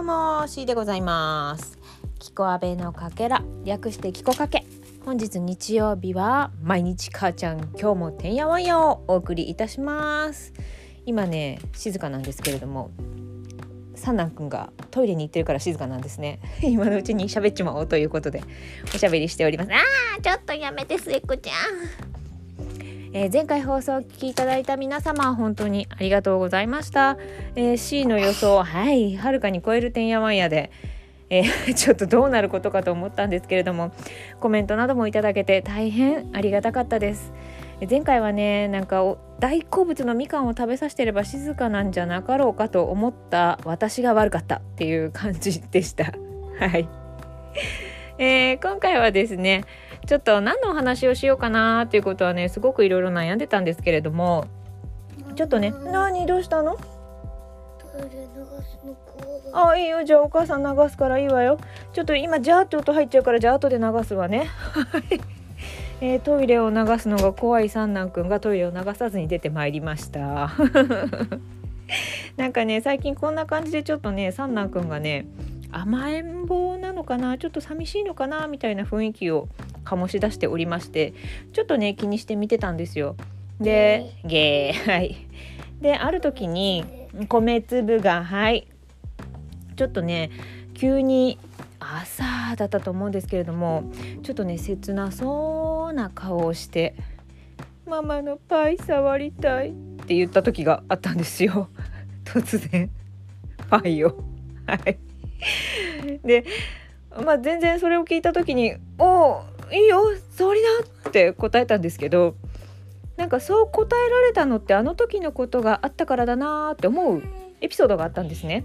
どうも C でございます。キコアベのかけら略してキコかけ。本日日曜日は毎日母ちゃん今日もてんやわんやをお送りいたします。今ね静かなんですけれども三男くんがトイレに行ってるから静かなんですね。今のうちに喋っちまおうということでおしゃべりしております。あーちょっとやめて末っ子ちゃん。えー、前回放送をお聞きいただいた皆様本当にありがとうございました、えー、C の予想はいはるかに超えるてんやわんやで、えー、ちょっとどうなることかと思ったんですけれどもコメントなどもいただけて大変ありがたかったです。前回はねなんか大好物のみかんを食べさせてれば静かなんじゃなかろうかと思った私が悪かったっていう感じでした。はい、えー、今回はですねちょっと何のお話をしようかなっていうことはねすごくいろいろ悩んでたんですけれどもちょっとね何どうしたの？あいいよ。じゃあお母さん流すからいいわよ。ちょっと今ジャーって音入っちゃうからじゃあ後で流すわね。えー、トイレを流すのが怖い三男くんがトイレを流さずに出てまいりました。なんかね最近こんな感じでちょっとね三男くんがね甘えん坊なのかな？ちょっと寂しいのかな？みたいな雰囲気を醸し出しておりましてちょっとね気にして見てたんですよ。でゲー。はい。である時に米粒がはい。ちょっとね急に朝だったと思うんですけれどもちょっとね切なそうな顔をして「ママのパイ触りたい」って言った時があったんですよ。突然。パイを。はい。でまあ全然それを聞いた時に「おおいいよ触りな」って答えたんですけどなんかそう答えられたのってあの時のことがあったからだなって思うエピソードがあったんですね。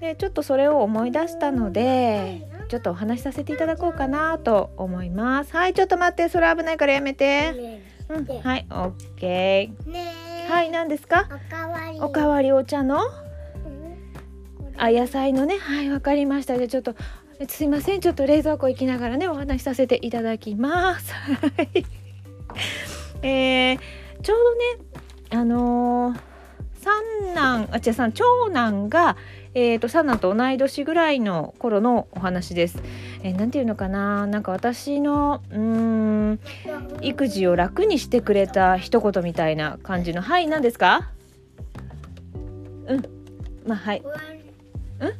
でちょっとそれを思い出したのでちょっとお話しさせていただこうかなと思います。はいちょっと待ってそれ危ないからやめて。うんはいオッケー。はい何ですか？おかわり。お茶の？あ野菜のね。はいわかりました。じゃあちょっとすいません。ちょっと冷蔵庫行きながらねお話しさせていただきます。えー、ちょうどねあのー、三男あ違うさん長男がえーと、三男と同い年ぐらいの頃のお話です。えー、ていうのかな。なんか私のうん育児を楽にしてくれた一言みたいな感じのはい何ですか？うん。まあはい。うん？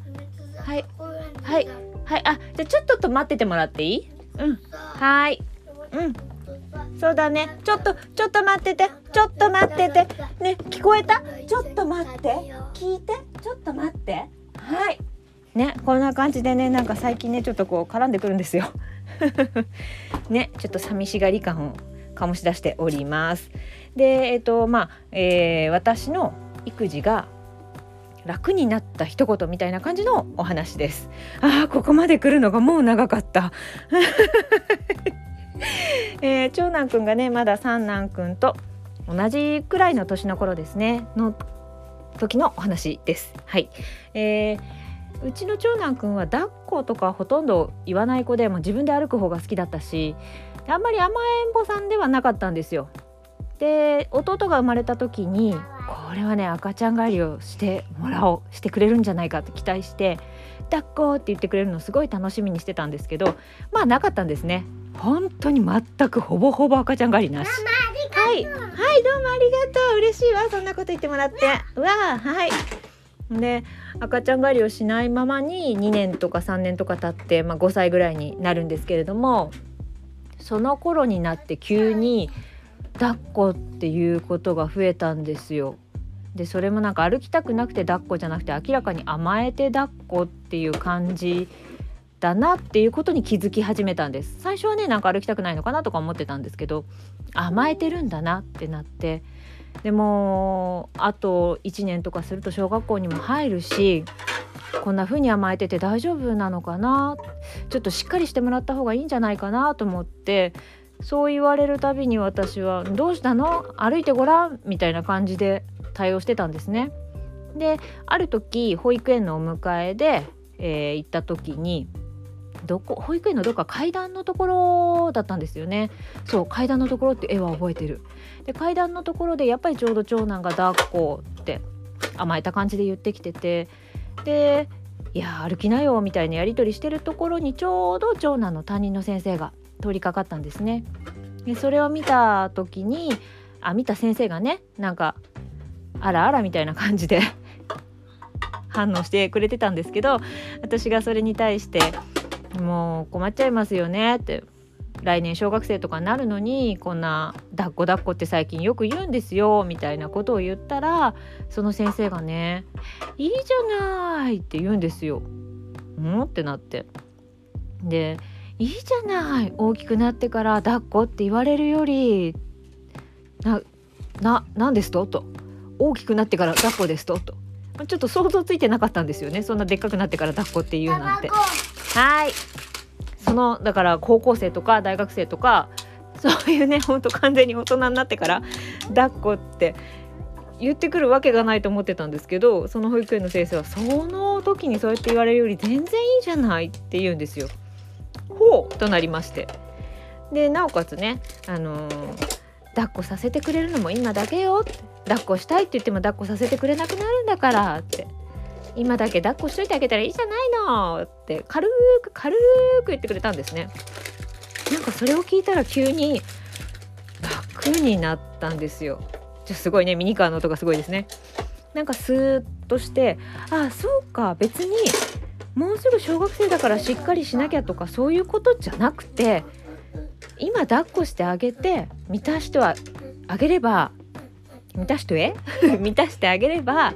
はい。はいはいあじゃちょっと待っててもらっていい？うん。はい。うん。そうだね。ちょっとちょっと待ってて。ちょっと待ってて。ね聞こえた？ちょっと待って。聞いて？ちょっと待って。はい。ねこんな感じでねなんか最近ねちょっとこう絡んでくるんですよ。ねちょっと寂しがり感を醸し出しております。でえっ、とまあ、えー、私の育児が楽になった一言みたいな感じのお話です。ああここまで来るのがもう長かった。えー、長男くんがねまだ三男くんと同じくらいの年の頃ですね。の時のお話です。はい、えー、うちの長男くんは抱っことかほとんど言わない子でも自分で歩く方が好きだったしあんまり甘えん坊さんではなかったんですよ。で弟が生まれた時にこれはね赤ちゃん帰りをしてもらおうしてくれるんじゃないかと期待して抱っこって言ってくれるのすごい楽しみにしてたんですけどまあなかったんですね。本当に全くほぼほぼ赤ちゃん帰りなし。はいはいどうもありがとう。嬉しいわそんなこと言ってもらって。うわはい。で赤ちゃん狩りをしないままに2年とか3年とか経って、まあ、5歳ぐらいになるんですけれどもその頃になって急に抱っこっていうことが増えたんですよ。でそれもなんか歩きたくなくて抱っこじゃなくて明らかに甘えて抱っこっていう感じだなっていうことに気づき始めたんです。最初はねなんか歩きたくないのかなとか思ってたんですけど甘えてるんだなってなって。でもあと1年とかすると小学校にも入るしこんな風に甘えてて大丈夫なのかな？ちょっとしっかりしてもらった方がいいんじゃないかなと思ってそう言われるたびに私は「どうしたの？歩いてごらん」みたいな感じで対応してたんですね。である時保育園のお迎えで、えー、行った時にどこ保育園のどっか階段のところだったんですよね。そう階段のところって絵は覚えてる。で階段のところでやっぱりちょうど長男が抱っこって甘えた感じで言ってきててでいや歩きなよみたいなやり取りしてるところにちょうど長男の担任の先生が通りかかったんですね。でそれを見た時にあ見た先生がねなんかあらあらみたいな感じで 反応してくれてたんですけど私がそれに対して「もう困っちゃいますよね」って来年小学生とかになるのにこんな抱っこ抱っこって最近よく言うんですよみたいなことを言ったらその先生がね「いいじゃない」って言うんですよ。ん？ってなってで「いいじゃない。大きくなってから抱っこって言われるより。なな何ですと?」と「大きくなってから抱っこですと」と。ちょっと想像ついてなかったんですよね。そんなでっかくなってから抱っこって言うなんて。はい。そのだから高校生とか大学生とかそういうねほんと完全に大人になってから抱っこって言ってくるわけがないと思ってたんですけどその保育園の先生はその時にそうやって言われるより全然いいじゃないって言うんですよ。ほうとなりまして。でなおかつね、あのー、抱っこさせてくれるのも今だけよって。抱っこしたいって言っても抱っこさせてくれなくなるんだからって。今だけ抱っこしといてあげたらいいじゃないのって。軽く軽く言ってくれたんですね。なんかそれを聞いたら急に楽になったんですよ。じゃすごいねミニカーの音がすごいですね。なんかスーッとしてああそうか別にもうすぐ小学生だからしっかりしなきゃとかそういうことじゃなくて今抱っこしてあげて満たしてはあげれば満たして 満たしてあげれば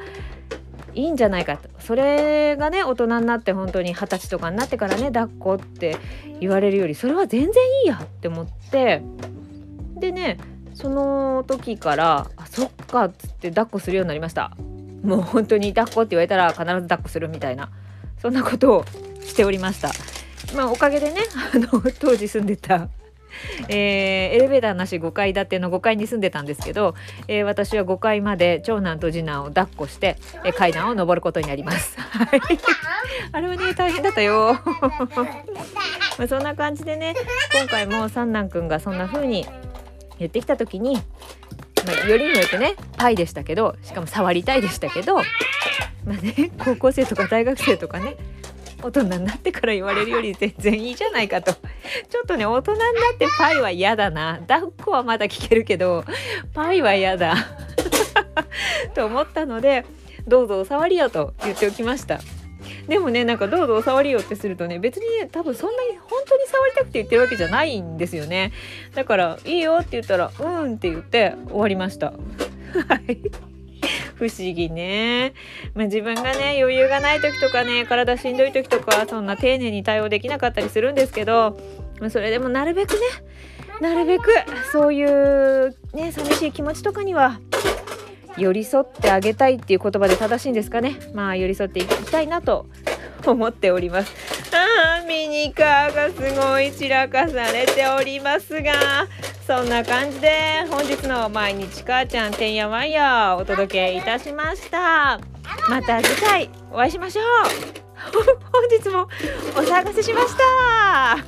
いいんじゃないかと。それがね大人になって本当に二十歳とかになってからね抱っこって言われるよりそれは全然いいやって思ってでねその時からあそっかっつって抱っこするようになりました。もう本当に抱っこって言われたら必ず抱っこするみたいな。そんなことをしておりましたまあおかげでね あの当時住んでたえー、エレベーターなし5階建ての5階に住んでたんですけど、えー、私は5階まで長男と次男を抱っこして、えー、階段を上ることになります。あれはね大変だったよ。まあそんな感じでね今回も三男くんがそんな風に言ってきた時に、まあ、よりによってねパイでしたけどしかも触りたいでしたけどまあね高校生とか大学生とかね大人になってから言われるより全然いいじゃないかと。ちょっとね大人になってパイは嫌だな。抱っこはまだ聞けるけどパイは嫌だ。と思ったのでどうぞお触りよと言っておきました。でもねなんかどうぞお触りよってするとね別に多分そんなに本当に触りたくて言ってるわけじゃないんですよね。だからいいよって言ったらうんって言って終わりました。はい。不思議ね。まあ、自分がね余裕がない時とかね体しんどい時とかそんな丁寧に対応できなかったりするんですけど、まあ、それでもなるべくねなるべくそういうね寂しい気持ちとかには寄り添ってあげたいっていう言葉で正しいんですかねまあ寄り添っていきたいなと思っておりますあーミニカーがすごい散らかされておりますがそんな感じで本日の毎日母ちゃんてんやわんやお届けいたしました。また次回お会いしましょう。本日もお騒がせしました。